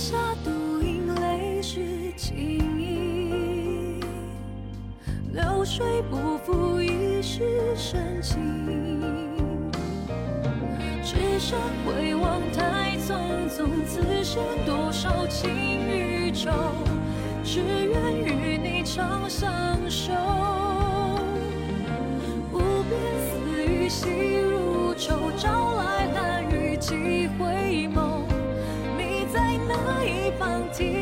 下独饮，泪湿青衣，流水不负一世深情。只身回望，太匆匆。此生多少情与仇，只愿与你长相守。无边丝雨，细如愁。朝。难以放弃